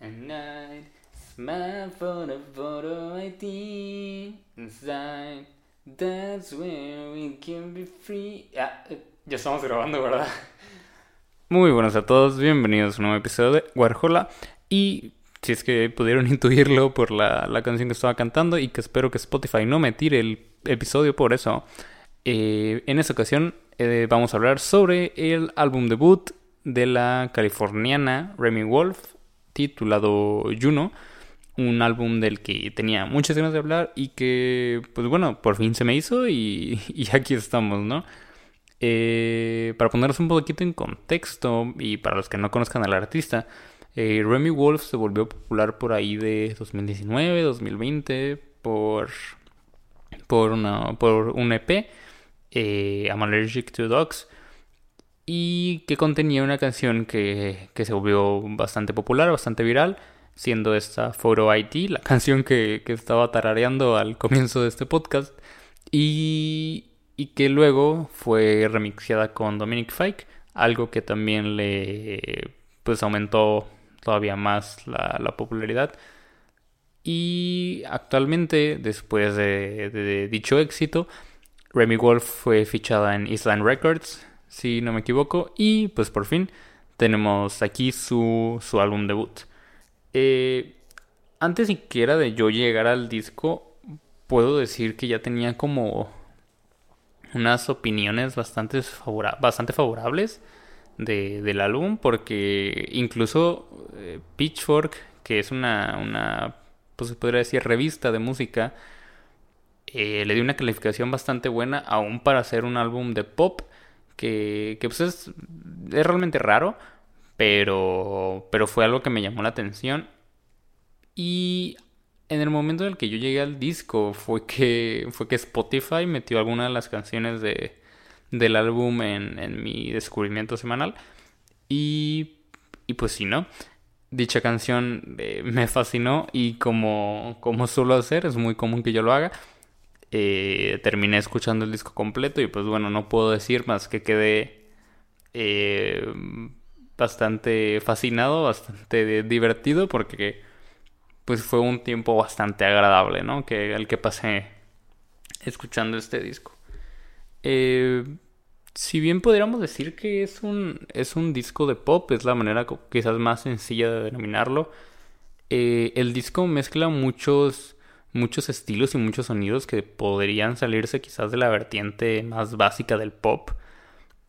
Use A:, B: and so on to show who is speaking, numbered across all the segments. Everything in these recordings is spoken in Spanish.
A: At night, smile for the photo ID inside. That's where we can be free. Ah, ya estamos grabando, ¿verdad? Muy buenos a todos, bienvenidos a un nuevo episodio de Warhola. Y si es que pudieron intuirlo por la, la canción que estaba cantando y que espero que Spotify no me tire el episodio por eso, eh, en esta ocasión eh, vamos a hablar sobre el álbum debut de la californiana Remy Wolf titulado Juno, un álbum del que tenía muchas ganas de hablar y que, pues bueno, por fin se me hizo y, aquí estamos, ¿no? Eh, para ponernos un poquito en contexto y para los que no conozcan al artista, eh, Remy Wolf se volvió popular por ahí de 2019, 2020 por, por, una, por un EP, eh, I'm Allergic to Dogs y que contenía una canción que, que, se volvió bastante popular, bastante viral, siendo esta Photo IT, la canción que, que estaba tarareando al comienzo de este podcast, y, y que luego fue remixeada con Dominic Fike, algo que también le pues aumentó todavía más la, la popularidad. Y actualmente, después de, de, de dicho éxito, Remy Wolf fue fichada en Island Records, si no me equivoco. Y pues por fin tenemos aquí su, su álbum debut. Eh, antes siquiera de yo llegar al disco, puedo decir que ya tenía como unas opiniones bastante, favora bastante favorables de, del álbum. Porque incluso eh, Pitchfork, que es una, una, pues se podría decir, revista de música, eh, le dio una calificación bastante buena, aún para hacer un álbum de pop que, que pues es, es, realmente raro, pero, pero fue algo que me llamó la atención. Y en el momento en el que yo llegué al disco fue que, fue que Spotify metió algunas de las canciones de, del álbum en, en mi descubrimiento semanal. Y, y pues sí, ¿no? Dicha canción eh, me fascinó y como, como suelo hacer, es muy común que yo lo haga eh, terminé escuchando el disco completo y pues bueno, no puedo decir más que quedé eh, bastante fascinado, bastante divertido porque pues fue un tiempo bastante agradable, ¿no? Que el que pasé escuchando este disco. Eh, si bien podríamos decir que es un, es un disco de pop, es la manera quizás más sencilla de denominarlo, el disco mezcla muchos muchos estilos y muchos sonidos que podrían salirse quizás de la vertiente más básica del pop.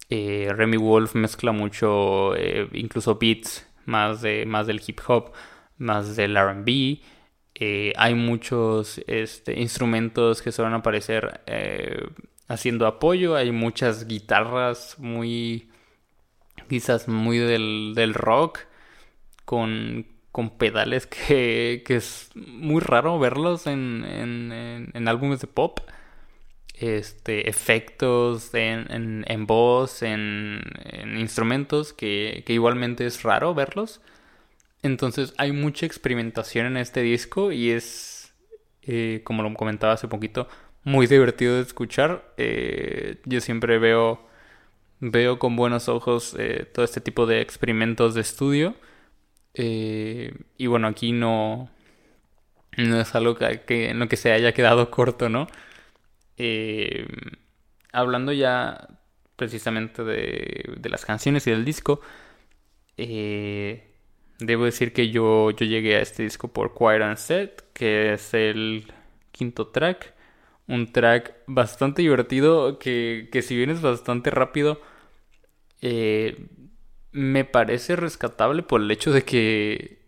A: Eh, Remy Wolf mezcla mucho, eh, incluso beats más, de, más del hip hop, más del RB. Eh, hay muchos este, instrumentos que suelen aparecer haciendo apoyo. Hay muchas guitarras muy, quizás muy del, del rock, con, con pedales que, que, es muy raro verlos en, en, en álbumes de pop. Este, efectos en, en voz, en, instrumentos, que, que, igualmente es raro verlos. Entonces hay mucha experimentación en este disco y es, eh, como lo comentaba hace poquito, muy divertido de escuchar. Eh, yo siempre veo, veo con buenos ojos eh, todo este tipo de experimentos de estudio. Eh, y bueno, aquí no, no es algo que, en lo que se haya quedado corto, ¿no? Eh, hablando ya precisamente de, de, las canciones y del disco, eh, debo decir que yo, yo llegué a este disco por Quiet and Set, que es el quinto track. Un track bastante divertido que, que si bien es bastante rápido, eh, me parece rescatable por el hecho de que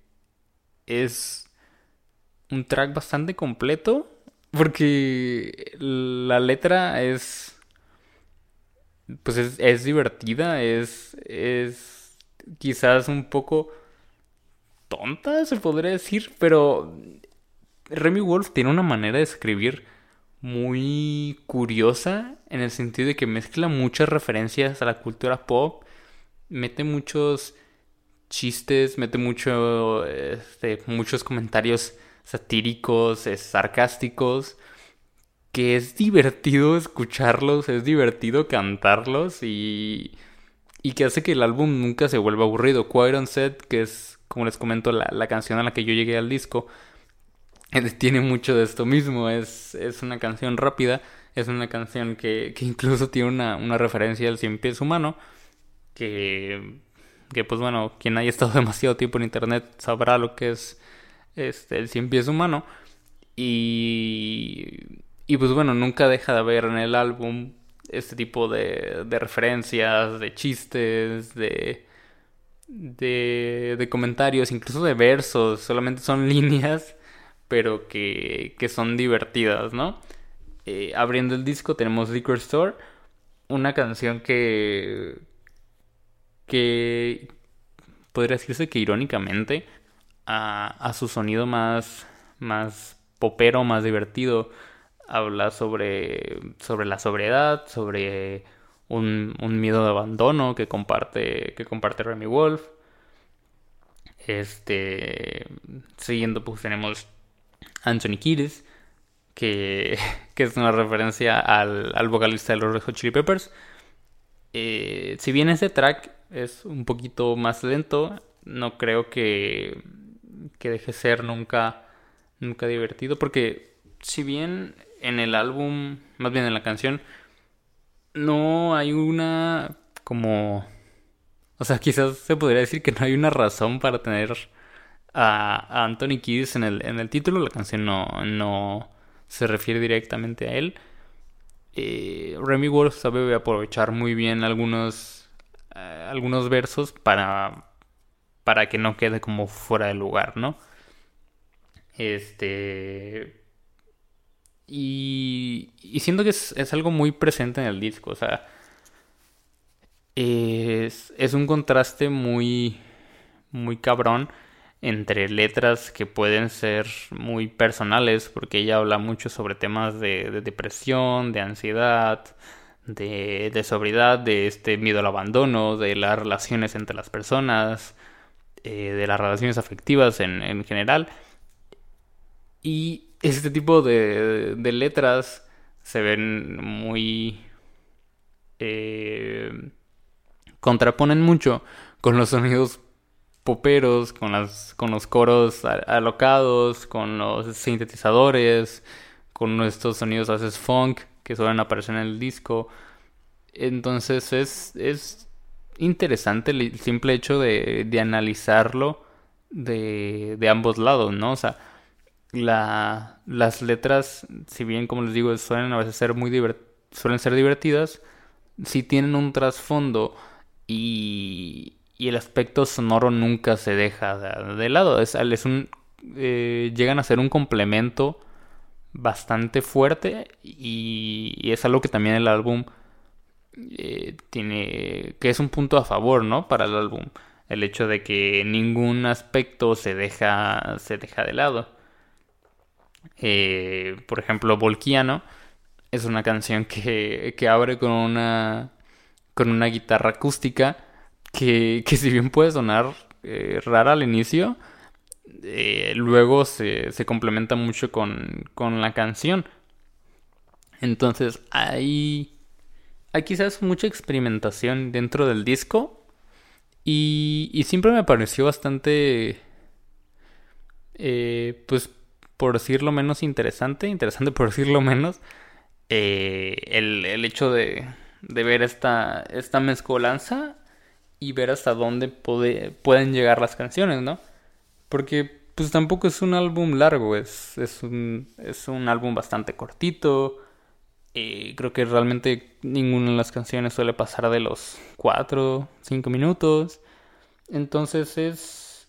A: es un track bastante completo. Porque la letra es. Pues es, es divertida, es. es quizás un poco tonta, se podría decir, pero Remy Wolf tiene una manera de escribir muy curiosa en el sentido de que mezcla muchas referencias a la cultura pop, mete muchos chistes, mete mucho, este, muchos comentarios satíricos, sarcásticos, que es divertido escucharlos, es divertido cantarlos y, y que hace que el álbum nunca se vuelva aburrido. Quiet Set, que es, como les comento, la, la canción a la que yo llegué al disco, tiene mucho de esto mismo. Es, es una canción rápida, es una canción que, que incluso tiene una, una referencia al cien pies humano, que, que pues bueno, quien haya estado demasiado tiempo en internet sabrá lo que es este, el cien pies humano. Y, y pues bueno, nunca deja de haber en el álbum este tipo de, de referencias, de chistes, de, de, de comentarios, incluso de versos. Solamente son líneas pero que, que son divertidas, ¿no? Eh, abriendo el disco tenemos Liquor Store, una canción que, que podría decirse que irónicamente a, su sonido más, más popero, más divertido, habla sobre, sobre la sobriedad, sobre un, un, miedo de abandono que comparte, que comparte Remy Wolf. Este, siguiendo pues tenemos Anthony Kiedis, que, que es una referencia al, al, vocalista de los Red Hot Chili Peppers. Eh, si bien ese track es un poquito más lento, no creo que, que deje ser nunca, nunca divertido, porque si bien en el álbum, más bien en la canción, no hay una como... O sea, quizás se podría decir que no hay una razón para tener a, Anthony Kiedis en el, en el título. La canción no, no se refiere directamente a él. Eh, Remy Wolf sabe aprovechar muy bien algunos, eh, algunos versos para, para que no quede como fuera de lugar, ¿no? Este. Y, y siento que es, es, algo muy presente en el disco, o sea. Es, es un contraste muy. muy cabrón entre letras que pueden ser muy personales, porque ella habla mucho sobre temas de, depresión, de ansiedad, de, sobriedad, de este miedo al abandono, de las relaciones entre las personas, eh, de las relaciones afectivas en, en, general. Y este tipo de, de letras se ven muy... Eh, contraponen mucho con los sonidos poperos, con, las, con los coros alocados, con los sintetizadores, con nuestros sonidos a veces funk que suelen aparecer en el disco. Entonces es, es interesante el simple hecho de, de analizarlo de, de, ambos lados, ¿no? O sea, la, las letras, si bien como les digo, suelen a veces ser muy suelen ser divertidas, si tienen un trasfondo y, y el aspecto sonoro nunca se deja de, lado. Es, es un, eh, llegan a ser un complemento bastante fuerte y, es algo que también el álbum eh, tiene, que es un punto a favor, ¿no? Para el álbum. El hecho de que ningún aspecto se deja, se deja de lado. Eh, por ejemplo, Volquiano es una canción que, que abre con una, con una guitarra acústica que, que si bien puede sonar eh, rara al inicio, eh, luego se, se, complementa mucho con, con, la canción. Entonces hay, hay quizás mucha experimentación dentro del disco y, y siempre me pareció bastante, eh, pues por decirlo menos interesante, interesante por decirlo menos, el, el, hecho de, de ver esta, esta mezcolanza y ver hasta dónde pueden llegar las canciones, ¿no? Porque pues tampoco es un álbum largo, es, es, un, es un álbum bastante cortito. Y creo que realmente ninguna de las canciones suele pasar de los 4, 5 minutos. Entonces es.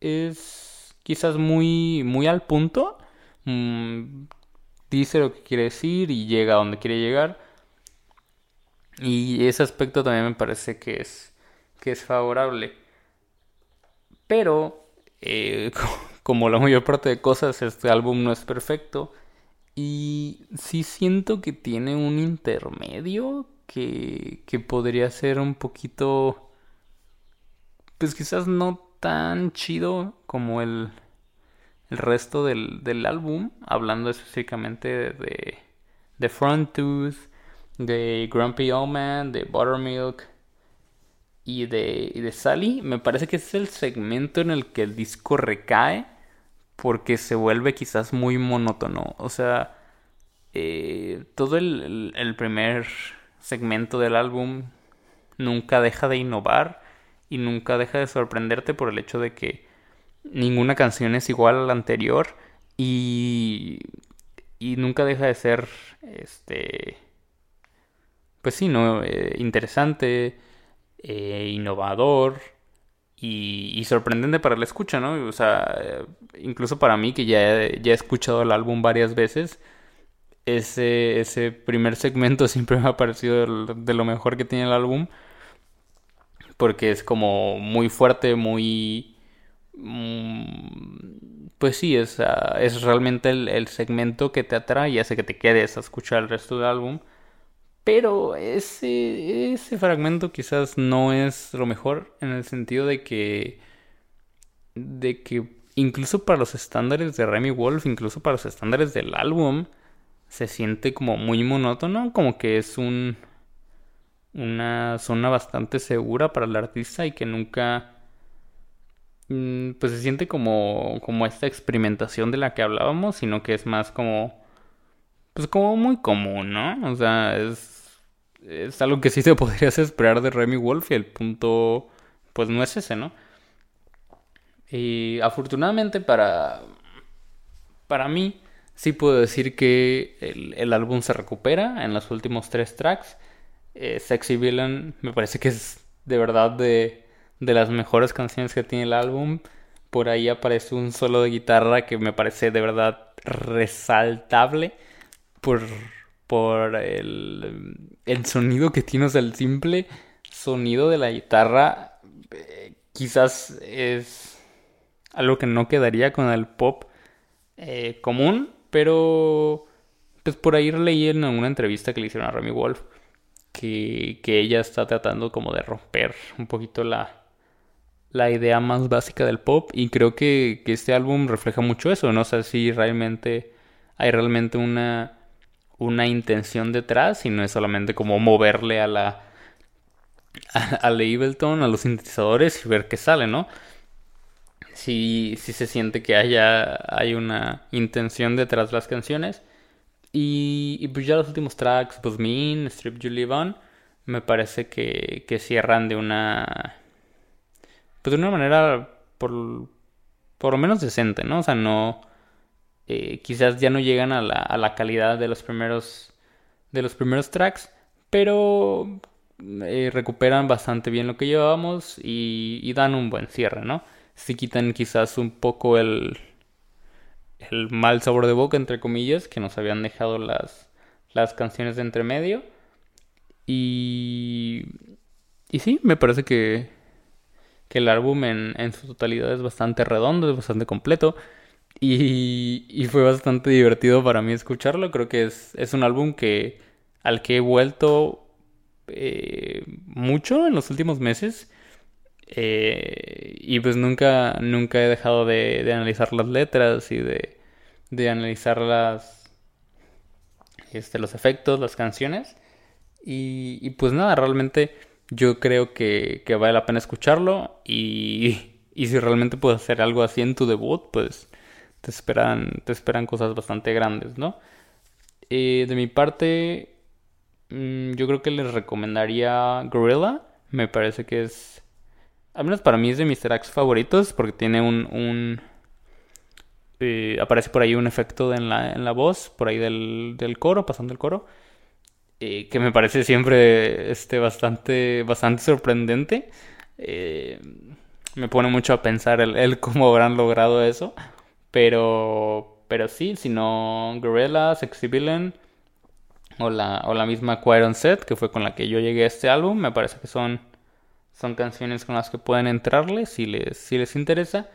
A: Es quizás muy, muy al punto. Mm, dice lo que quiere decir y llega a donde quiere llegar. Y ese aspecto también me parece que es, que es favorable. Pero Eh, como la mayor parte de cosas, este álbum no es perfecto. Y sí siento que tiene un intermedio que, que podría ser un poquito, pues quizás no tan chido como el, el resto del, del álbum, hablando específicamente de, de Front Tooth, de Grumpy Old Man, de Buttermilk y de, y de Sally. Me parece que es el segmento en el que el disco recae porque se vuelve quizás muy monótono. O sea, eh, todo el, el, primer segmento del álbum nunca deja de innovar y nunca deja de sorprenderte por el hecho de que ninguna canción es igual a la anterior y, y nunca deja de ser este pues sí no eh, interesante eh, innovador y, sorprendente para la escucha no o sea eh, incluso para mí que ya, ya he escuchado el álbum varias veces ese, ese primer segmento siempre me ha parecido de lo mejor que tiene el álbum porque es como muy fuerte muy Mm, pues sí, es, ah, es realmente el, segmento que te atrae y hace que te quedes a escuchar el resto del álbum. Pero ese, ese fragmento quizás no es lo mejor en el sentido de que, de que incluso para los estándares de Remy Wolf, incluso para los estándares del álbum, se siente como muy monótono, como que es un una zona bastante segura para el artista y que nunca Mm, pues se siente como, como esta experimentación de la que hablábamos, sino que es más como, pues como muy común, ¿no? O sea, es, es algo que sí te podrías esperar de Remy Wolf y el punto, pues no es ese, ¿no? Y afortunadamente para, para mí, sí puedo decir que el, el álbum se recupera en los últimos tres tracks. Eh, Sexy Villain me parece que es de verdad de de las mejores canciones que tiene el álbum. Por ahí aparece un solo de guitarra que me parece de verdad resaltable por, por el, el sonido que tiene, o sea, el simple sonido de la guitarra eh, quizás es algo que no quedaría con el pop eh, común, pero pues por ahí leí en una entrevista que le hicieron a Remy Wolf que, que ella está tratando como de romper un poquito la, la idea más básica del pop y creo que, este álbum refleja mucho eso, no sé si realmente hay realmente una, una intención detrás y no es solamente como moverle a la a, a Ableton, a los sintetizadores y ver qué sale, ¿no? Si, si se siente que haya hay una intención detrás de las canciones y, pues ya los últimos tracks, pues Mean, Strip You Live On, me parece que, que cierran de una pues de una manera por, por lo menos decente, ¿no? O sea, no, eh, quizás ya no llegan a la, a la calidad de los primeros, de los primeros tracks, pero eh, recuperan bastante bien lo que llevábamos y, dan un buen cierre, ¿no? Si quitan quizás un poco el, el mal sabor de boca, entre comillas, que nos habían dejado las, las canciones de entremedio. Y, y sí, me parece que, que el álbum en, en su totalidad es bastante redondo, es bastante completo. Y, y, fue bastante divertido para mí escucharlo. Creo que es, es un álbum que al que he vuelto eh, mucho en los últimos meses. Eh, y pues nunca, nunca he dejado de, de analizar las letras y de, de analizar las, este, los efectos, las canciones. Y, y pues nada, realmente yo creo que, que vale la pena escucharlo y, y si realmente puedes hacer algo así en tu debut, pues te esperan, te esperan cosas bastante grandes, ¿no? Eh, de mi parte, mm, yo creo que les recomendaría Gorilla. Me parece que es, al menos para mí es de mis tracks favoritos porque tiene un... un eh, aparece por ahí un efecto en la, en la voz, por ahí del, del coro, pasando el coro eh, que me parece siempre este, bastante, bastante sorprendente. Eh, me pone mucho a pensar el, cómo habrán logrado eso. Pero, pero sí, si no Gorilla, Sexy Villain o la, o la misma Quiet Set, que fue con la que yo llegué a este álbum, me parece que son, son canciones con las que pueden entrarle si les, si les interesa.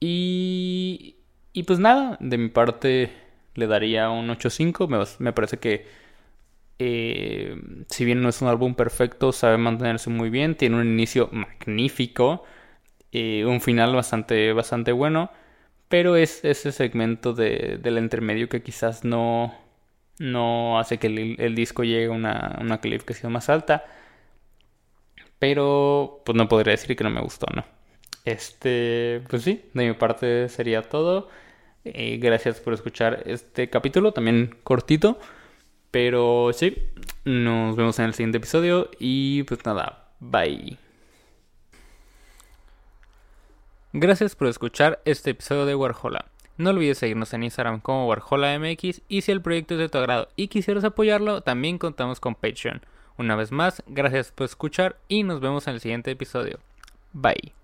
A: Y, y pues nada, de mi parte le daría un 8.5. Me, me parece que eh, si bien no es un álbum perfecto, sabe mantenerse muy bien. Tiene un inicio magnífico. Eh, un final bastante, bastante bueno. Pero es ese segmento de, del intermedio que quizás no, no hace que el, disco llegue a una, una, calificación más alta. Pero pues no podría decir que no me gustó, ¿no? Este, pues sí, de mi parte sería todo. Eh, gracias por escuchar este capítulo, también cortito. Pero sí, nos vemos en el siguiente episodio y pues nada, bye. Gracias por escuchar este episodio de Warhola. No olvides seguirnos en Instagram como WarholaMX y si el proyecto es de tu agrado y quisieras apoyarlo, también contamos con Patreon. Una vez más, gracias por escuchar y nos vemos en el siguiente episodio. Bye.